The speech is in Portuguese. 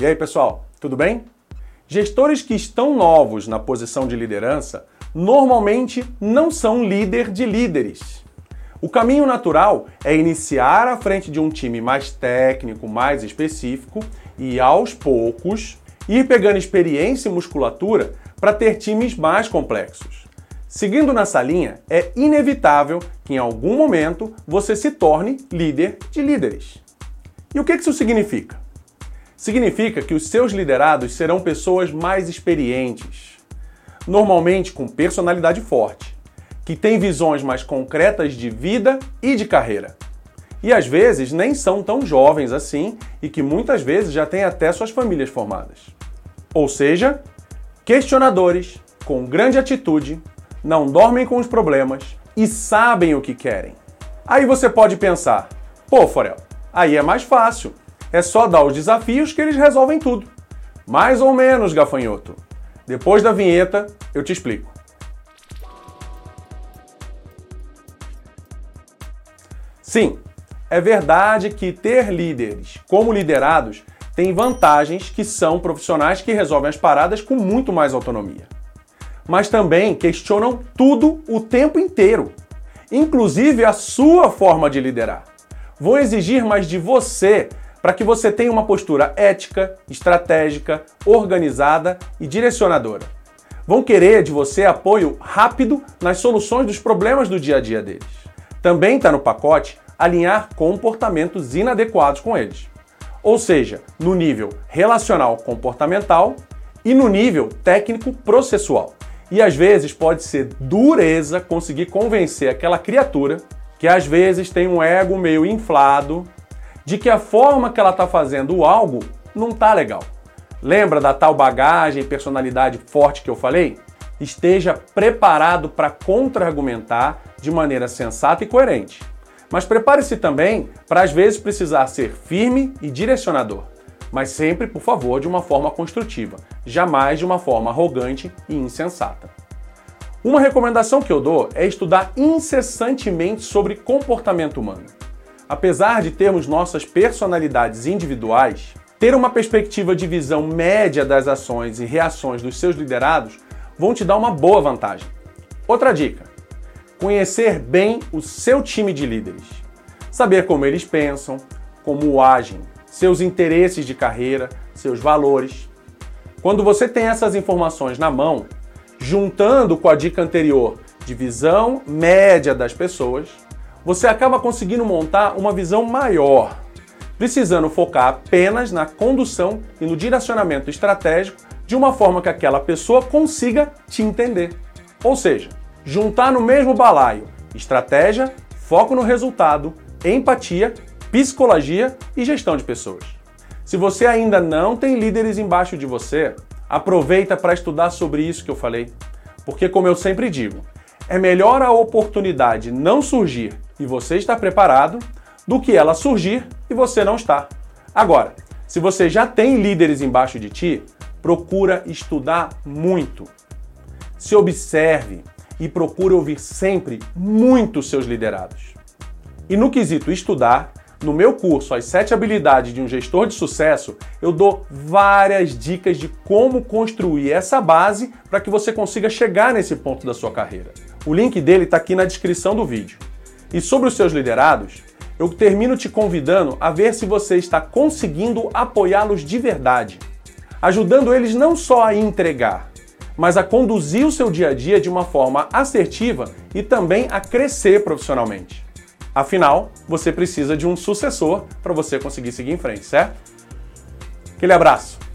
E aí, pessoal, tudo bem? Gestores que estão novos na posição de liderança normalmente não são líder de líderes. O caminho natural é iniciar à frente de um time mais técnico, mais específico e aos poucos ir pegando experiência e musculatura para ter times mais complexos. Seguindo nessa linha, é inevitável que em algum momento você se torne líder de líderes. E o que isso significa? Significa que os seus liderados serão pessoas mais experientes, normalmente com personalidade forte, que têm visões mais concretas de vida e de carreira. E às vezes nem são tão jovens assim e que muitas vezes já têm até suas famílias formadas. Ou seja, questionadores, com grande atitude, não dormem com os problemas e sabem o que querem. Aí você pode pensar: pô, Forel, aí é mais fácil. É só dar os desafios que eles resolvem tudo. Mais ou menos, gafanhoto. Depois da vinheta, eu te explico. Sim, é verdade que ter líderes como liderados tem vantagens que são profissionais que resolvem as paradas com muito mais autonomia. Mas também questionam tudo o tempo inteiro, inclusive a sua forma de liderar. Vão exigir mais de você para que você tenha uma postura ética, estratégica, organizada e direcionadora. Vão querer de você apoio rápido nas soluções dos problemas do dia a dia deles. Também está no pacote alinhar comportamentos inadequados com eles. Ou seja, no nível relacional comportamental e no nível técnico processual. E às vezes pode ser dureza conseguir convencer aquela criatura que às vezes tem um ego meio inflado de que a forma que ela está fazendo algo não tá legal. Lembra da tal bagagem e personalidade forte que eu falei? Esteja preparado para contra-argumentar de maneira sensata e coerente. Mas prepare-se também para às vezes precisar ser firme e direcionador, mas sempre, por favor, de uma forma construtiva, jamais de uma forma arrogante e insensata. Uma recomendação que eu dou é estudar incessantemente sobre comportamento humano apesar de termos nossas personalidades individuais, ter uma perspectiva de visão média das ações e reações dos seus liderados vão te dar uma boa vantagem. Outra dica: conhecer bem o seu time de líderes. Saber como eles pensam, como agem, seus interesses de carreira, seus valores. Quando você tem essas informações na mão, juntando com a dica anterior de visão média das pessoas, você acaba conseguindo montar uma visão maior, precisando focar apenas na condução e no direcionamento estratégico de uma forma que aquela pessoa consiga te entender. Ou seja, juntar no mesmo balaio estratégia, foco no resultado, empatia, psicologia e gestão de pessoas. Se você ainda não tem líderes embaixo de você, aproveita para estudar sobre isso que eu falei. Porque, como eu sempre digo, é melhor a oportunidade não surgir e você está preparado do que ela surgir e você não está. Agora, se você já tem líderes embaixo de ti, procura estudar muito. Se observe e procure ouvir sempre muito seus liderados. E no quesito estudar, no meu curso As 7 Habilidades de um Gestor de Sucesso, eu dou várias dicas de como construir essa base para que você consiga chegar nesse ponto da sua carreira. O link dele está aqui na descrição do vídeo. E sobre os seus liderados, eu termino te convidando a ver se você está conseguindo apoiá-los de verdade, ajudando eles não só a entregar, mas a conduzir o seu dia a dia de uma forma assertiva e também a crescer profissionalmente. Afinal, você precisa de um sucessor para você conseguir seguir em frente, certo? Aquele abraço!